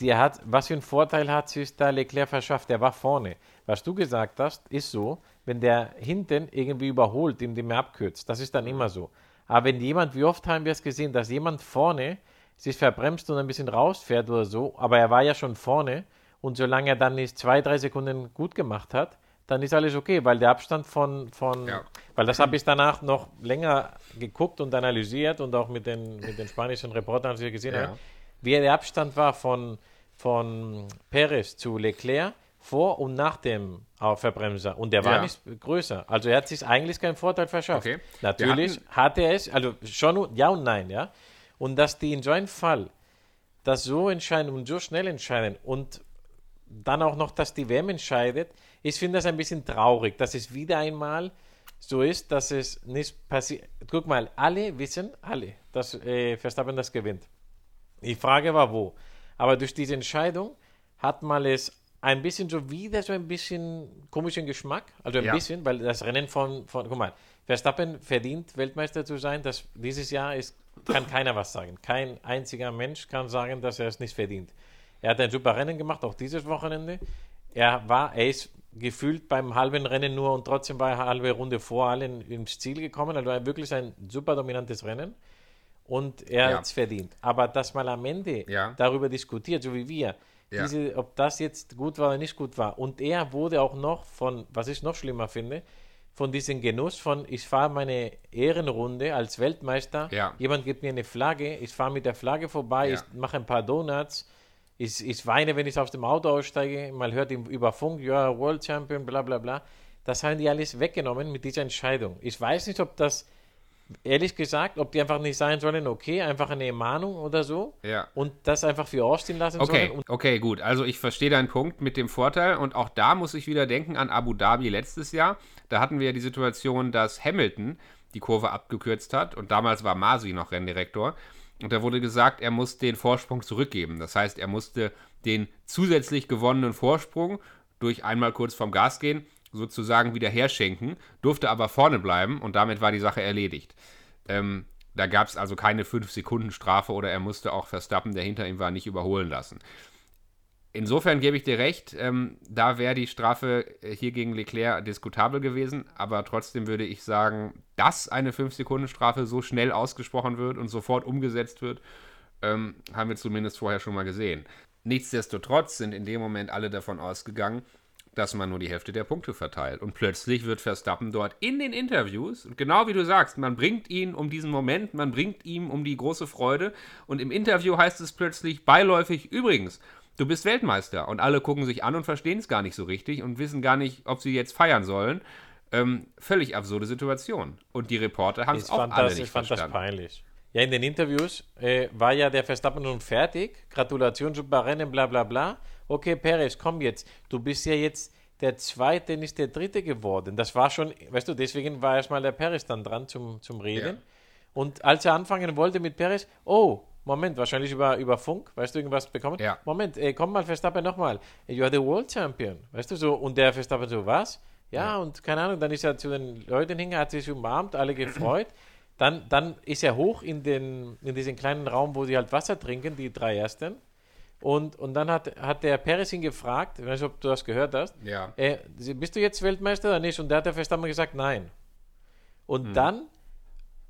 der hat, was für einen Vorteil hat sich da Leclerc verschafft? Der war vorne. Was du gesagt hast, ist so, wenn der hinten irgendwie überholt, indem er abkürzt, das ist dann immer so. Aber wenn jemand, wie oft haben wir es gesehen, dass jemand vorne sich verbremst und ein bisschen rausfährt oder so, aber er war ja schon vorne und solange er dann nicht zwei, drei Sekunden gut gemacht hat, dann ist alles okay, weil der Abstand von, von Ja. weil das habe ich danach noch länger geguckt und analysiert und auch mit den, mit den spanischen Reportern, als ich gesehen Ja. habe, wie der Abstand war von, von Perez zu Leclerc vor und nach dem Verbremser. Und der war Ja. nicht größer. Also er hat sich eigentlich keinen Vorteil verschafft. Okay. Natürlich hatten- hat er es, also schon ja und nein, ja. Und dass die in so einem Fall das so entscheiden und so schnell entscheiden und dann auch noch, dass die WM entscheidet, ich finde das ein bisschen traurig, dass es wieder einmal so ist, dass es nicht passiert. Guck mal, alle wissen, alle, dass äh, Verstappen das gewinnt. Die Frage war wo. Aber durch diese Entscheidung hat man es ein bisschen so wieder so ein bisschen komischen Geschmack. Also ein Ja. bisschen, weil das Rennen von, von, guck mal, Verstappen verdient, Weltmeister zu sein. Das, dieses Jahr ist, kann keiner was sagen. Kein einziger Mensch kann sagen, dass er es nicht verdient. Er hat ein super Rennen gemacht, auch dieses Wochenende. Er war, er ist gefühlt beim halben Rennen nur und trotzdem war er eine halbe Runde vor allen ins Ziel gekommen. Also war wirklich ein super dominantes Rennen. und er Ja. hat es verdient. Aber dass man am Ende Ja. darüber diskutiert, so wie wir, Ja. diese, ob das jetzt gut war oder nicht gut war. Und er wurde auch noch von, was ich noch schlimmer finde, von diesem Genuss von, ich fahre meine Ehrenrunde als Weltmeister, jemand gibt mir eine Flagge, ich fahre mit der Flagge vorbei, ich mache ein paar Donuts, ich, ich weine, wenn ich aus dem Auto aussteige, man hört ihm über Funk, ja, World Champion, bla bla bla. Das haben die alles weggenommen mit dieser Entscheidung. Ich weiß nicht, ob das, ehrlich gesagt, ob die einfach nicht sein sollen, okay, einfach eine Mahnung oder so Ja. und das einfach für Austin lassen Okay, sollen. Okay, gut. Also ich verstehe deinen Punkt mit dem Vorteil und auch da muss ich wieder denken an Abu Dhabi letztes Jahr. Da hatten wir ja die Situation, dass Hamilton die Kurve abgekürzt hat und damals war Masi noch Renndirektor. Und da wurde gesagt, er muss den Vorsprung zurückgeben. Das heißt, er musste den zusätzlich gewonnenen Vorsprung durch einmal kurz vom Gas gehen sozusagen wieder herschenken, durfte aber vorne bleiben und damit war die Sache erledigt. Ähm, da gab es also keine 5-Sekunden-Strafe oder er musste auch Verstappen, der hinter ihm war, nicht überholen lassen. Insofern gebe ich dir recht, ähm, da wäre die Strafe äh, hier gegen Leclerc diskutabel gewesen, aber trotzdem würde ich sagen, dass eine 5-Sekunden-Strafe so schnell ausgesprochen wird und sofort umgesetzt wird, ähm, haben wir zumindest vorher schon mal gesehen. Nichtsdestotrotz sind in dem Moment alle davon ausgegangen, dass man nur die Hälfte der Punkte verteilt. Und plötzlich wird Verstappen dort in den Interviews, und genau wie du sagst, man bringt ihn um diesen Moment, man bringt ihm um die große Freude. Und im Interview heißt es plötzlich beiläufig, übrigens, du bist Weltmeister. Und alle gucken sich an und verstehen es gar nicht so richtig und wissen gar nicht, ob sie jetzt feiern sollen. Ähm, völlig absurde Situation. Und die Reporter haben ich es auch alle das, nicht ich fand das verstanden. peinlich. Ja, in den Interviews äh, war ja der Verstappen schon fertig. Gratulation, super Rennen, bla bla bla. Okay, Perez, komm jetzt. Du bist ja jetzt der Zweite, nicht der Dritte geworden. Das war schon, weißt du, deswegen war erstmal der Perez dann dran zum, zum Reden. Ja. Und als er anfangen wollte mit Perez, oh, Moment, wahrscheinlich über, über Funk, weißt du, irgendwas bekommen? Ja. Moment, äh, komm mal, Verstappen nochmal. You are the World Champion. Weißt du so? Und der Verstappen so, was? Ja, und keine Ahnung, dann ist er zu den Leuten hingegangen, hat sich umarmt, alle gefreut. Dann, dann ist er hoch in, den, in diesen kleinen Raum, wo sie halt Wasser trinken, die drei ersten. Und, und dann hat, hat der Perez ihn gefragt, ich weiß nicht, ob du das gehört hast, Ja. äh, bist du jetzt Weltmeister oder nicht? Und da hat der Verstappen gesagt, nein. Und dann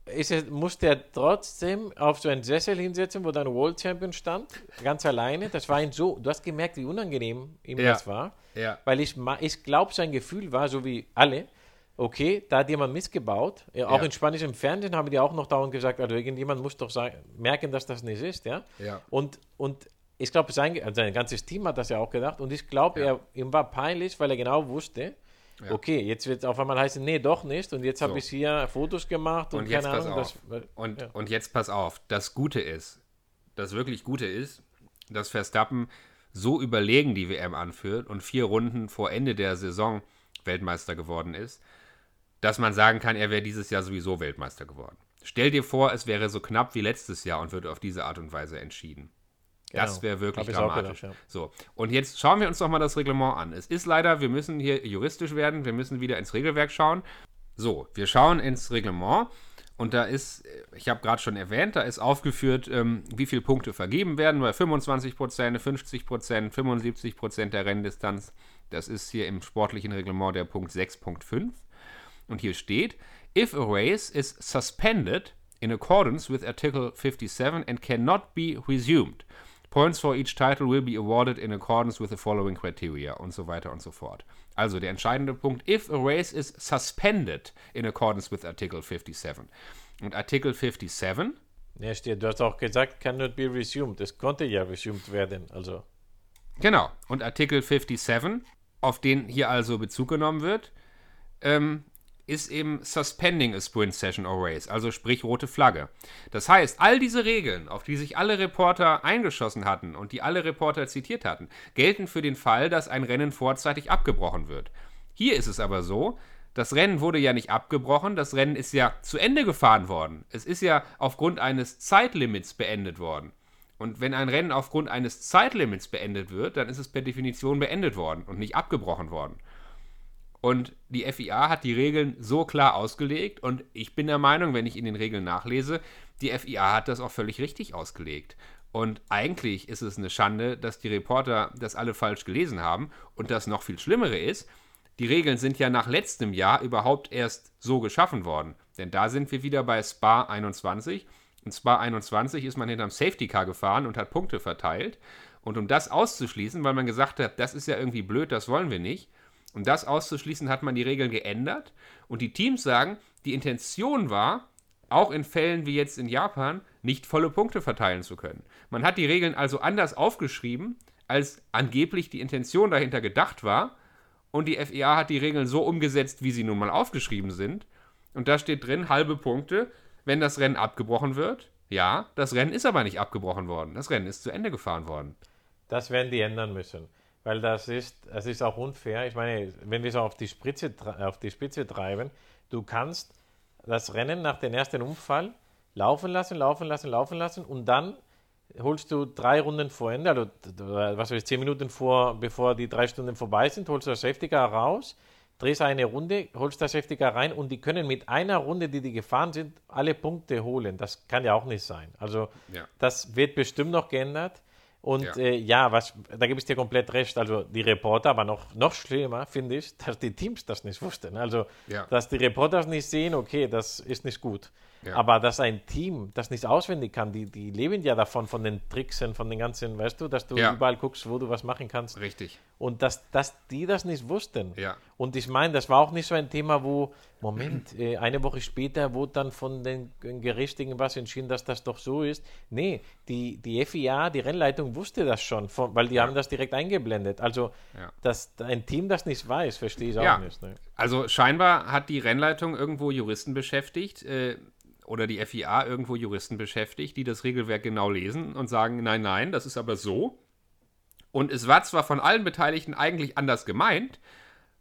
ist er, musste er trotzdem auf so einen Sessel hinsetzen, wo dann World Champion stand, ganz alleine. Das war ihm so, du hast gemerkt, wie unangenehm ihm Ja. das war. Ja. Weil ich, ich glaube, sein Gefühl war, so wie alle, okay, da hat jemand missgebaut. Ja, auch Ja. in spanischem Fernsehen haben die auch noch dauernd gesagt, also irgendjemand muss doch sagen, merken, dass das nicht ist. Ja? Ja. Und, und ich glaube, sein, also sein ganzes Team hat das ja auch gedacht. Und ich glaube, er, ihm war peinlich, weil er genau wusste, Ja. okay, jetzt wird es auf einmal heißen, nee, doch nicht. Und jetzt So. habe ich hier Fotos gemacht und, Und jetzt keine pass Ahnung. auf. Das, Und, ja. und jetzt pass auf. Das Gute ist, das wirklich Gute ist, dass Verstappen so überlegen die WM anführt und vier Runden vor Ende der Saison Weltmeister geworden ist, dass man sagen kann, er wäre dieses Jahr sowieso Weltmeister geworden. Stell dir vor, es wäre so knapp wie letztes Jahr und würde auf diese Art und Weise entschieden. Das Genau. wäre wirklich dramatisch. gedacht, ja. So, und jetzt schauen wir uns doch mal das Reglement an. Es ist leider, wir müssen hier juristisch werden, wir müssen wieder ins Regelwerk schauen. So, wir schauen ins Reglement und da ist, ich habe gerade schon erwähnt, da ist aufgeführt, ähm, wie viele Punkte vergeben werden, bei 25 Prozent, 50 Prozent, 75 Prozent der Renndistanz. Das ist hier im sportlichen Reglement der Punkt 6.5. Und hier steht, if a race is suspended in accordance with Article 57 and cannot be resumed, points for each title will be awarded in accordance with the following criteria und so weiter und so fort. Also der entscheidende Punkt, if a race is suspended in accordance with Article 57. Und Artikel 57, Ja, steht, du hast auch gesagt, cannot be resumed. Es konnte ja resumed werden. Also, genau, und Artikel 57, auf den hier also Bezug genommen wird, ähm, ist eben suspending a sprint session or race, also sprich rote Flagge. Das heißt, all diese Regeln, auf die sich alle Reporter eingeschossen hatten und die alle Reporter zitiert hatten, gelten für den Fall, dass ein Rennen vorzeitig abgebrochen wird. Hier ist es aber so, das Rennen wurde ja nicht abgebrochen, das Rennen ist ja zu Ende gefahren worden. Es ist ja aufgrund eines Zeitlimits beendet worden. Und wenn ein Rennen aufgrund eines Zeitlimits beendet wird, dann ist es per Definition beendet worden und nicht abgebrochen worden. Und die FIA hat die Regeln so klar ausgelegt und ich bin der Meinung, wenn ich in den Regeln nachlese, die FIA hat das auch völlig richtig ausgelegt. Und eigentlich ist es eine Schande, dass die Reporter das alle falsch gelesen haben. Und das noch viel Schlimmere ist, die Regeln sind ja nach letztem Jahr überhaupt erst so geschaffen worden. Denn da sind wir wieder bei Spa 21. Und zwar 21 ist man hinterm Safety Car gefahren und hat Punkte verteilt. Und um das auszuschließen, weil man gesagt hat, das ist ja irgendwie blöd, das wollen wir nicht, um das auszuschließen, hat man die Regeln geändert. Und die Teams sagen, die Intention war, auch in Fällen wie jetzt in Japan, nicht volle Punkte verteilen zu können. Man hat die Regeln also anders aufgeschrieben, als angeblich die Intention dahinter gedacht war. Und die FIA hat die Regeln so umgesetzt, wie sie nun mal aufgeschrieben sind. Und da steht drin, halbe Punkte, wenn das Rennen abgebrochen wird. Ja, das Rennen ist aber nicht abgebrochen worden. Das Rennen ist zu Ende gefahren worden. Das werden die ändern müssen. Weil das ist, das ist auch unfair. Ich meine, wenn wir es auf die, Spitze, auf die Spitze treiben, du kannst das Rennen nach dem ersten Unfall laufen lassen, laufen lassen, laufen lassen und dann holst du drei Runden vor Ende, also was weiß ich, zehn Minuten vor, bevor die drei Stunden vorbei sind, holst du das Safety Car raus, drehst eine Runde, holst das Safety Car rein und die können mit einer Runde, die die gefahren sind, alle Punkte holen. Das kann ja auch nicht sein. Also Ja. das wird bestimmt noch geändert. Und Ja. äh, ja was, da gebe ich dir komplett recht. Also die Reporter, aber noch, noch schlimmer finde ich, dass die Teams das nicht wussten. Also, Ja. dass die Reporter nicht sehen, okay, das ist nicht gut. Ja. Aber dass ein Team das nicht auswendig kann, die, die leben ja davon, von den Tricks von den ganzen, weißt du, dass du Ja. überall guckst, wo du was machen kannst. Richtig. Und dass, dass die das nicht wussten. Ja. Und ich meine, das war auch nicht so ein Thema, wo, Moment, äh, eine Woche später wurde dann von den Gericht irgendwas entschieden, dass das doch so ist. Nee, die, die FIA, die Rennleitung wusste das schon, von, weil die haben das direkt eingeblendet. Also, Ja. dass ein Team das nicht weiß, verstehe ich auch Ja. nicht. Ne? Also scheinbar hat die Rennleitung irgendwo Juristen beschäftigt äh, oder die FIA irgendwo Juristen beschäftigt, die das Regelwerk genau lesen und sagen, nein, nein, das ist aber so. Und es war zwar von allen Beteiligten eigentlich anders gemeint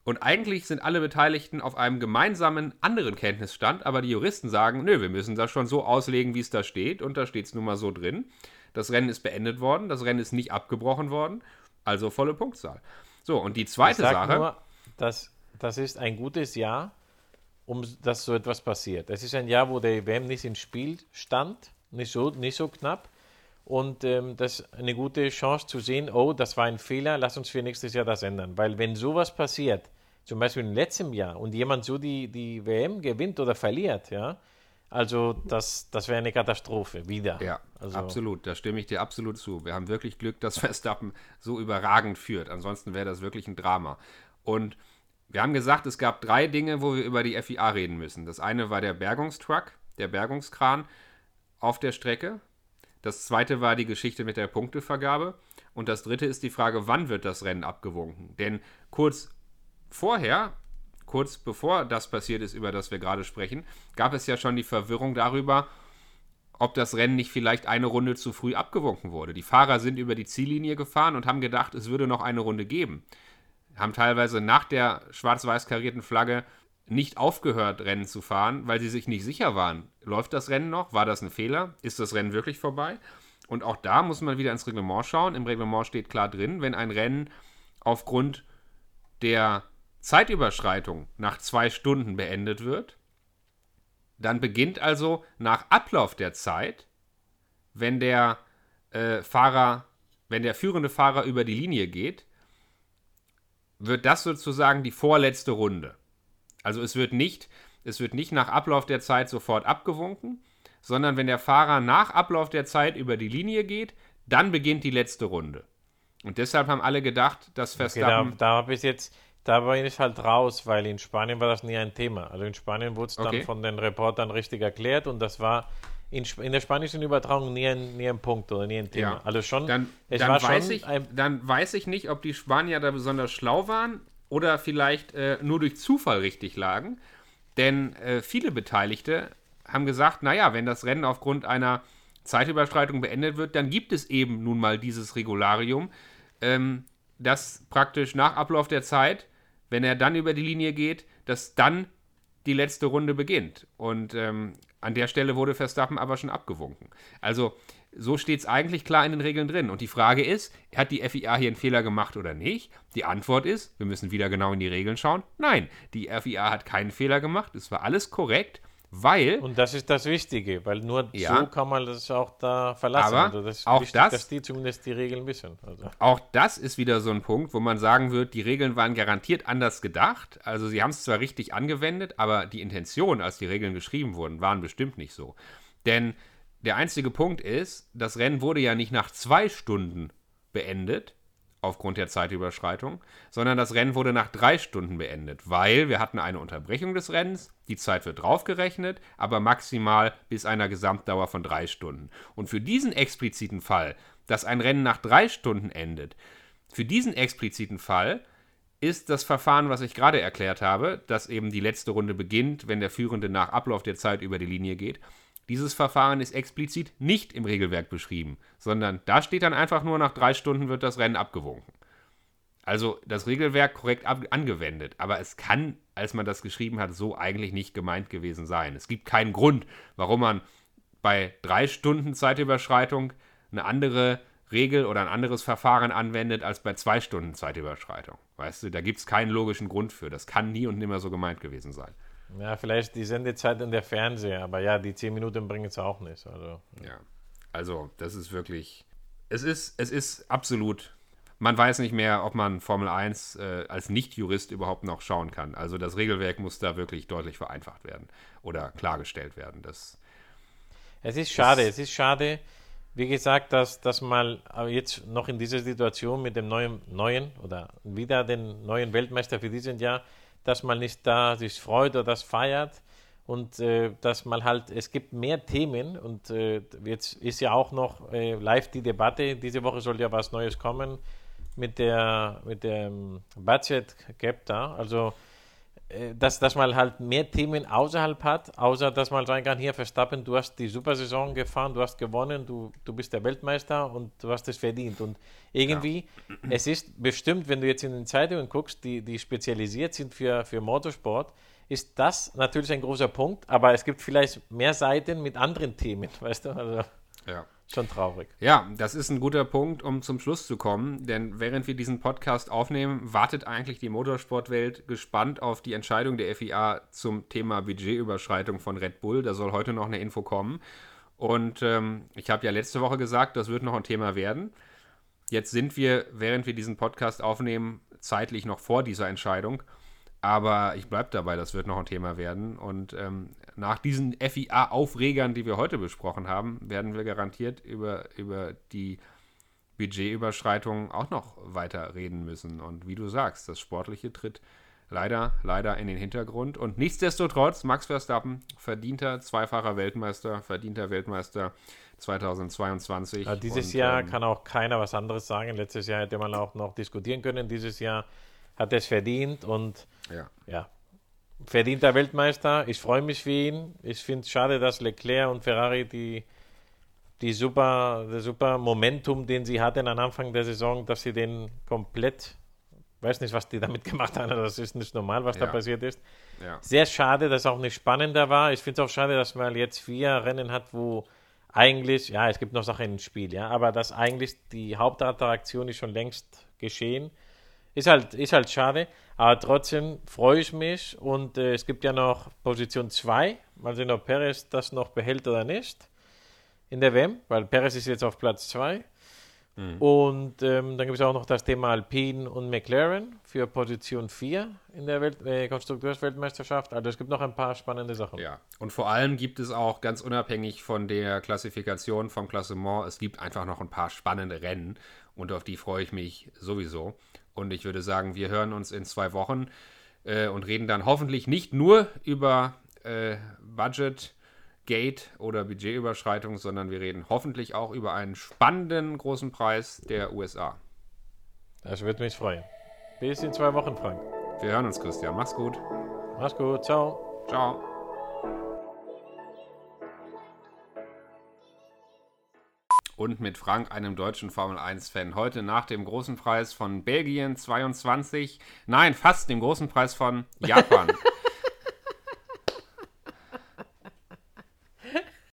und eigentlich sind alle Beteiligten auf einem gemeinsamen anderen Kenntnisstand, aber die Juristen sagen, nö, wir müssen das schon so auslegen, wie es da steht und da steht es nun mal so drin. Das Rennen ist beendet worden, das Rennen ist nicht abgebrochen worden, also volle Punktzahl. So, und die zweite Sache. nur, dass, das ist ein gutes Jahr, um dass so etwas passiert. Es ist ein Jahr, wo der WM nicht im Spiel stand, nicht so, nicht so knapp. Und ähm, das ist eine gute Chance zu sehen, oh, das war ein Fehler, lass uns für nächstes Jahr das ändern. Weil wenn sowas passiert, zum Beispiel im letzten Jahr, und jemand so die, die WM gewinnt oder verliert, ja, also das, das wäre eine Katastrophe, wieder. Ja, also, absolut. Da stimme ich dir absolut zu. Wir haben wirklich Glück, dass Verstappen so überragend führt. Ansonsten wäre das wirklich ein Drama. Und wir haben gesagt, es gab drei Dinge, wo wir über die FIA reden müssen. Das eine war der Bergungstruck, der Bergungskran auf der Strecke. Das zweite war die Geschichte mit der Punktevergabe. Und das dritte ist die Frage, wann wird das Rennen abgewunken? Denn kurz vorher, kurz bevor das passiert ist, über das wir gerade sprechen, gab es ja schon die Verwirrung darüber, ob das Rennen nicht vielleicht eine Runde zu früh abgewunken wurde. Die Fahrer sind über die Ziellinie gefahren und haben gedacht, es würde noch eine Runde geben. Haben teilweise nach der schwarz-weiß karierten Flagge nicht aufgehört, Rennen zu fahren, weil sie sich nicht sicher waren. Läuft das Rennen noch? War das ein Fehler? Ist das Rennen wirklich vorbei? Und auch da muss man wieder ins Reglement schauen. Im Reglement steht klar drin, wenn ein Rennen aufgrund der Zeitüberschreitung nach zwei Stunden beendet wird, dann beginnt also nach Ablauf der Zeit, wenn der äh, Fahrer, wenn der führende Fahrer über die Linie geht, wird das sozusagen die vorletzte Runde. Also es wird nicht, es wird nicht nach Ablauf der Zeit sofort abgewunken, sondern wenn der Fahrer nach Ablauf der Zeit über die Linie geht, dann beginnt die letzte Runde. Und deshalb haben alle gedacht, dass Okay, da, Verstappen. da habe ich jetzt, da bin ich halt raus, weil in Spanien war das nie ein Thema. Also in Spanien wurde es dann Okay. von den Reportern richtig erklärt und das war in, in der spanischen Übertragung nie ein, nie ein Punkt oder nie ein Thema. Ja. Also schon, Dann, dann, weiß schon ich, dann weiß ich nicht, ob die Spanier da besonders schlau waren oder vielleicht äh, nur durch Zufall richtig lagen. Denn äh, viele Beteiligte haben gesagt, naja, wenn das Rennen aufgrund einer Zeitüberschreitung beendet wird, dann gibt es eben nun mal dieses Regularium, ähm, dass praktisch nach Ablauf der Zeit, wenn er dann über die Linie geht, dass dann die letzte Runde beginnt. Und ähm, an der Stelle wurde Verstappen aber schon abgewunken. Also so steht es eigentlich klar in den Regeln drin. Und die Frage ist, hat die FIA hier einen Fehler gemacht oder nicht? Die Antwort ist, wir müssen wieder genau in die Regeln schauen. Nein, die FIA hat keinen Fehler gemacht. Es war alles korrekt, weil und das ist das Wichtige, weil nur Ja. so kann man das auch da verlassen. Aber also das ist auch wichtig, das- dass die zumindest die Regeln wissen. Also. Auch das ist wieder so ein Punkt, wo man sagen wird, die Regeln waren garantiert anders gedacht. Also sie haben es zwar richtig angewendet, aber die Intention, als die Regeln geschrieben wurden, waren bestimmt nicht so. Denn der einzige Punkt ist, das Rennen wurde ja nicht nach zwei Stunden beendet, aufgrund der Zeitüberschreitung, sondern das Rennen wurde nach drei Stunden beendet, weil wir hatten eine Unterbrechung des Rennens, die Zeit wird draufgerechnet, aber maximal bis einer Gesamtdauer von drei Stunden. Und für diesen expliziten Fall, dass ein Rennen nach drei Stunden endet, für diesen expliziten Fall ist das Verfahren, was ich gerade erklärt habe, dass eben die letzte Runde beginnt, wenn der Führende nach Ablauf der Zeit über die Linie geht. Dieses Verfahren ist explizit nicht im Regelwerk beschrieben, sondern da steht dann einfach nur, nach drei Stunden wird das Rennen abgewunken. Also das Regelwerk korrekt angewendet, aber es kann, als man das geschrieben hat, so eigentlich nicht gemeint gewesen sein. Es gibt keinen Grund, warum man bei drei Stunden Zeitüberschreitung eine andere Regel oder ein anderes Verfahren anwendet als bei zwei Stunden Zeitüberschreitung. Weißt du, da gibt es keinen logischen Grund für. Das kann nie und nimmer so gemeint gewesen sein. Ja, vielleicht die Sendezeit in der Fernseher, aber ja, die zehn Minuten bringen es auch nicht. Also. Ja, also das ist wirklich, es ist, es ist absolut, man weiß nicht mehr, ob man Formel 1 äh, als Nicht-Jurist überhaupt noch schauen kann. Also das Regelwerk muss da wirklich deutlich vereinfacht werden oder klargestellt werden. Das, es ist schade, es ist schade, wie gesagt, dass, dass mal jetzt noch in dieser Situation mit dem neuen, neuen oder wieder den neuen Weltmeister für dieses Jahr, dass man nicht da sich freut oder das feiert und äh, dass man halt, es gibt mehr Themen und äh, jetzt ist ja auch noch äh, live die Debatte, diese Woche soll ja was Neues kommen mit der mit dem Budget Gap da, also dass, dass man halt mehr Themen außerhalb hat, außer dass man sagen kann, hier Verstappen, du hast die Supersaison gefahren, du hast gewonnen, du, du bist der Weltmeister und du hast es verdient. Und irgendwie, ja. es ist bestimmt, wenn du jetzt in den Zeitungen guckst, die, die spezialisiert sind für, für Motorsport, ist das natürlich ein großer Punkt, aber es gibt vielleicht mehr Seiten mit anderen Themen, weißt du? Also, ja. Schon traurig. Ja, das ist ein guter Punkt, um zum Schluss zu kommen, denn während wir diesen Podcast aufnehmen, wartet eigentlich die Motorsportwelt gespannt auf die Entscheidung der FIA zum Thema Budgetüberschreitung von Red Bull. Da soll heute noch eine Info kommen. Und ähm, ich habe ja letzte Woche gesagt, das wird noch ein Thema werden. Jetzt sind wir, während wir diesen Podcast aufnehmen, zeitlich noch vor dieser Entscheidung. Aber ich bleibe dabei, das wird noch ein Thema werden. Und ähm, nach diesen FIA-Aufregern, die wir heute besprochen haben, werden wir garantiert über, über die Budgetüberschreitungen auch noch weiter reden müssen. Und wie du sagst, das Sportliche tritt leider, leider in den Hintergrund. Und nichtsdestotrotz, Max Verstappen, verdienter zweifacher Weltmeister, verdienter Weltmeister 2022. Ja, dieses und, Jahr ähm, kann auch keiner was anderes sagen. Letztes Jahr hätte man auch noch diskutieren können. Dieses Jahr hat es verdient und ja. ja, verdienter Weltmeister. Ich freue mich für ihn. Ich finde es schade, dass Leclerc und Ferrari die, die super, der super Momentum, den sie hatten am Anfang der Saison, dass sie den komplett, weiß nicht, was die damit gemacht haben, das ist nicht normal, was Ja. da passiert ist. Ja. Sehr schade, dass es auch nicht spannender war. Ich finde es auch schade, dass man jetzt vier Rennen hat, wo eigentlich, ja, es gibt noch Sachen im Spiel, ja, aber dass eigentlich die Hauptattraktion ist schon längst geschehen. Ist halt, ist halt schade, aber trotzdem freue ich mich und äh, es gibt ja noch Position 2, mal sehen, ob Perez das noch behält oder nicht in der WM, weil Perez ist jetzt auf Platz 2. Und ähm, dann gibt es auch noch das Thema Alpine und McLaren für Position 4 in der Welt, äh, Konstrukteursweltmeisterschaft. Also es gibt noch ein paar spannende Sachen. Ja, und vor allem gibt es auch ganz unabhängig von der Klassifikation vom Klassement, es gibt einfach noch ein paar spannende Rennen und auf die freue ich mich sowieso. Und ich würde sagen, wir hören uns in zwei Wochen äh, und reden dann hoffentlich nicht nur über äh, Budget. Gate oder Budgetüberschreitung, sondern wir reden hoffentlich auch über einen spannenden großen Preis der USA. Das würde mich freuen. Bis in zwei Wochen, Frank. Wir hören uns, Christian. Mach's gut. Mach's gut. Ciao. Ciao. Und mit Frank, einem deutschen Formel 1-Fan. Heute nach dem großen Preis von Belgien 22, nein, fast dem großen Preis von Japan.